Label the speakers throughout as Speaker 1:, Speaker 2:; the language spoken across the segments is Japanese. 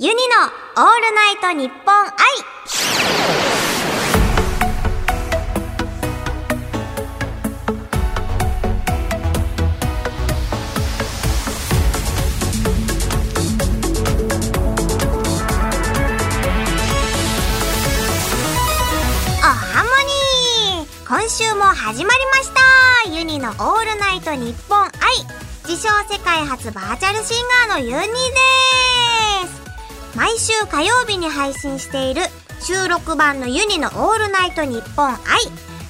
Speaker 1: ユニのオールナイトニッポン愛おハモニー。今週も始まりました。ユニのオールナイトニッポン愛自称世界初バーチャルシンガーのユニです。毎週火曜日に配信している収録版のユニのオールナイトニッポン愛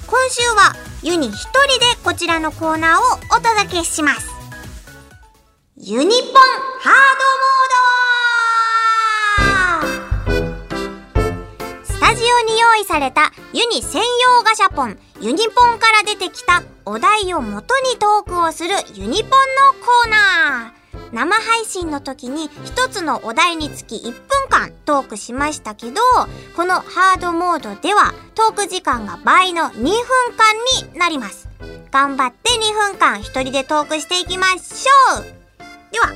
Speaker 1: 今週はユニ一人でこちらのコーナーをお届けします。ユニポンハードモード。スタジオに用意されたユニ専用ガシャポン。ユニポンから出てきたお題を元にトークをするユニポンのコーナー。生配信の時に一つのお題につき1分間トークしましたけどこのハードモードではトーク時間が倍の2分間になります頑張って2分間一人でトークしていきましょうでは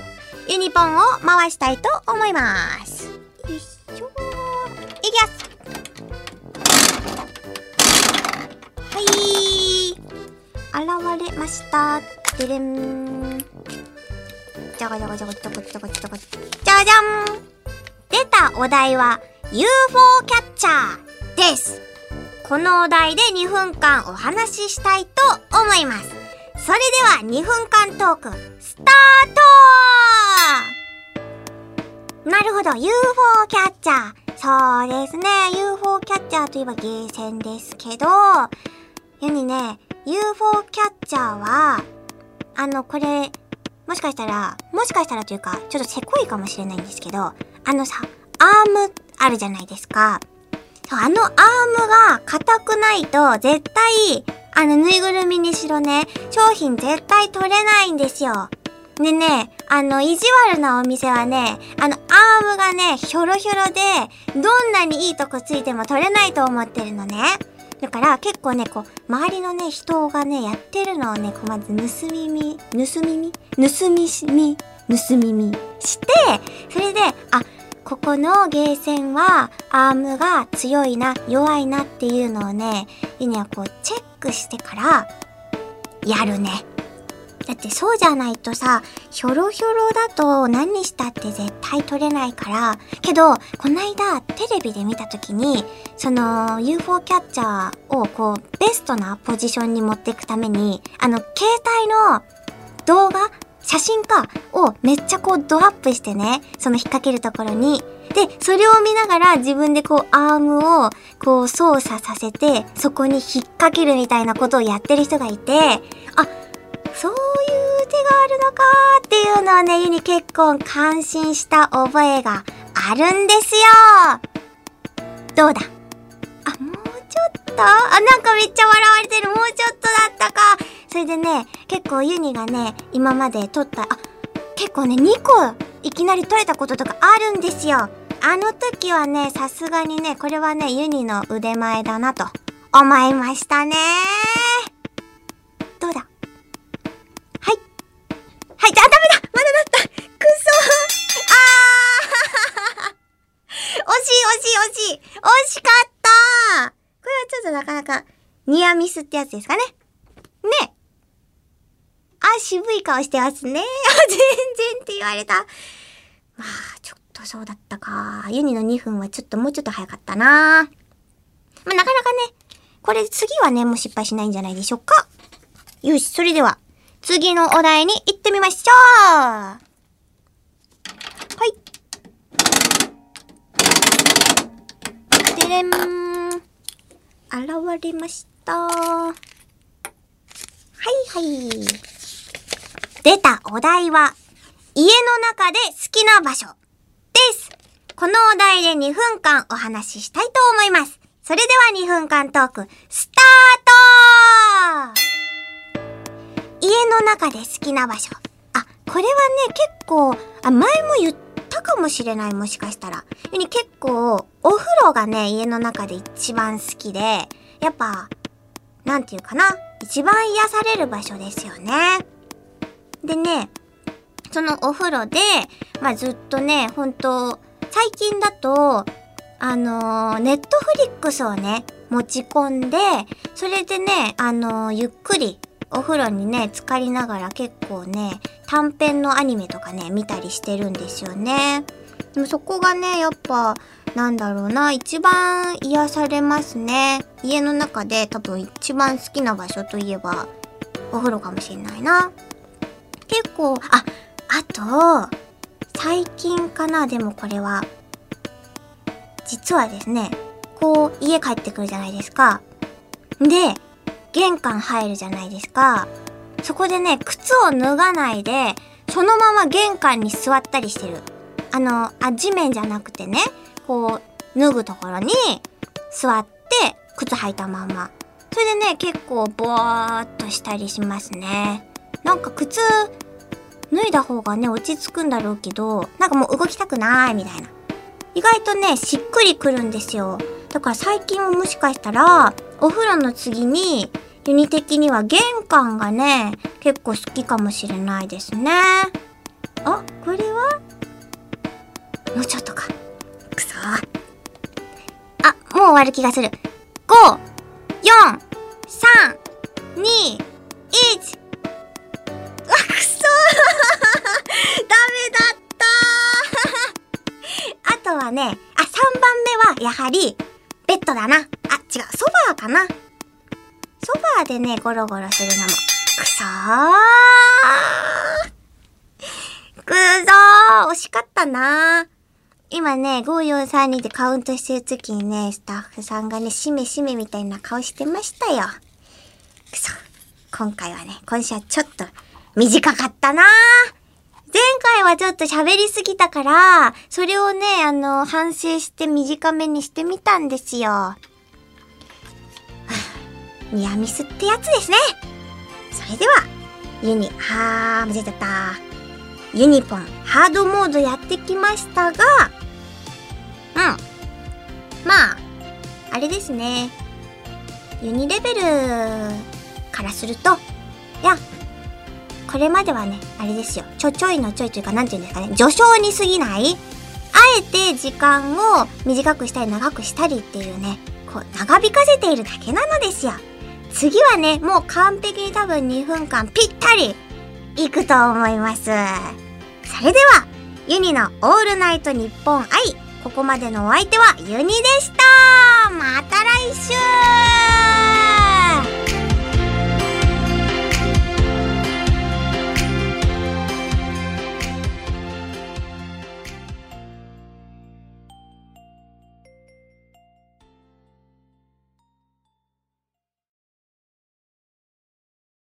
Speaker 1: ユニポンを回したいと思いますよいしょいきますはい。現れました。でれん。じゃがじゃがじゃがじゃがじゃがじゃがじゃじゃん出たお題は UFO キャッチャーです。このお題で2分間お話ししたいと思います。それでは2分間トーク、スタートなるほど、UFO キャッチャー。そうですね、UFO キャッチャーといえばゲーセンですけど、世にね、UFO キャッチャーは、あの、これ、もしかしたら、もしかしたらというか、ちょっとせこいかもしれないんですけど、あのさ、アームあるじゃないですか。そう、あのアームが硬くないと、絶対、あの、ぬいぐるみにしろね、商品絶対取れないんですよ。でね、あの、意地悪なお店はね、あの、アームがね、ひょろひょろで、どんなにいいとこついても取れないと思ってるのね。だから結構ね、こう、周りのね、人がね、やってるのをね、こう、まず盗み見、盗み見？盗みしみ、盗み見？して、それで、あ、ここのゲーセンは、アームが強いな、弱いなっていうのをね、ユニはこう、チェックしてから、やるね。だってそうじゃないとさ、ひょろひょろだと何したって絶対取れないから。けど、こないだテレビで見た時に、その UFO キャッチャーをこう、ベストなポジションに持っていくために、あの、携帯の動画写真かをめっちゃこうドアップしてね、その引っ掛けるところに。で、それを見ながら自分でこうアームをこう操作させて、そこに引っ掛けるみたいなことをやってる人がいて、あ、そういう手があるのかーっていうのをね、ユニ結構感心した覚えがあるんですよどうだ？あ、もうちょっとあ、なんかめっちゃ笑われてる。もうちょっとだったか。それでね、結構ユニがね、今まで撮った、あ、結構ね、2個いきなり撮れたこととかあるんですよ。あの時はね、さすがにね、これはね、ユニの腕前だなと思いましたねはい、じゃあ、ダメだまだだったくそあー 惜しい惜しい惜しい惜しかったこれはちょっとなかなかニアミスってやつですかねねあ、渋い顔してますね。あ、全然って言われた。まあ、ちょっとそうだったか。ユニの2分はちょっともうちょっと早かったな。まあ、なかなかね、これ次はね、もう失敗しないんじゃないでしょうか。よし、それでは、次のお題に行ってみましょうはい。でれん。現れました。はいはい。出たお題は、家の中で好きな場所です。このお題で2分間お話ししたいと思います。それでは2分間トーク、スタート家の中で好きな場所。あ、これはね、結構、あ、前も言ったかもしれない、もしかしたら。に結構、お風呂がね、家の中で一番好きで、やっぱ、なんていうかな、一番癒される場所ですよね。でね、そのお風呂で、まあずっとね、本当最近だと、あの、ネットフリックスをね、持ち込んで、それでね、あの、ゆっくりお風呂にね、浸かりながら結構ね、短編のアニメとかね、見たりしてるんですよね。でもそこがね、やっぱ、なんだろうな、一番癒されますね。家の中で多分一番好きな場所といえば、お風呂かもしれないな。結構、あ、あと、最近かな、でもこれは。実はですね、こう、家帰ってくるじゃないですか。で、玄関入るじゃないですか。そこでね、靴を脱がないで、そのまま玄関に座ったりしてる。あの、あ、地面じゃなくてね、こう、脱ぐところに座って、靴履いたまま。それでね、結構ぼーっとしたりしますね。なんか靴、脱いだ方がね、落ち着くんだろうけど、なんかもう動きたくないみたいな。意外とね、しっくりくるんですよ。だから最近はもしかしたら、お風呂の次に、ユニ的には玄関がね、結構好きかもしれないですね。あ、これは？もうちょっとか。くそあ、もう終わる気がする。5、4、3、2、1。あ、くそ ダメだった あとはね、あ、3番目はやはり、ベッドだな。あ、違う、ソかな。ソファーでね、ゴロゴロするのも。くそー。くそー惜しかったな今ね、5432でカウントしてる時にね、スタッフさんがね、しめしめみたいな顔してましたよ。くそ。今回はね、今週はちょっと短かったな前回はちょっと喋りすぎたから、それをね、あの、反省して短めにしてみたんですよ。ニアミスってやつですね。それでは、ユニ、はー、間違えちゃった。ユニポン、ハードモードやってきましたが、うん。まあ、あれですね。ユニレベルからすると、いや、これまではね、あれですよ。ちょちょいのちょいというか、なんていうんですかね。序章に過ぎないあえて時間を短くしたり長くしたりっていうね、こう、長引かせているだけなのですよ。次はね、もう完璧に多分2分間ぴったり行くと思います。それでは、ユニのオールナイトニッポン愛。ここまでのお相手はユニでしたまた来週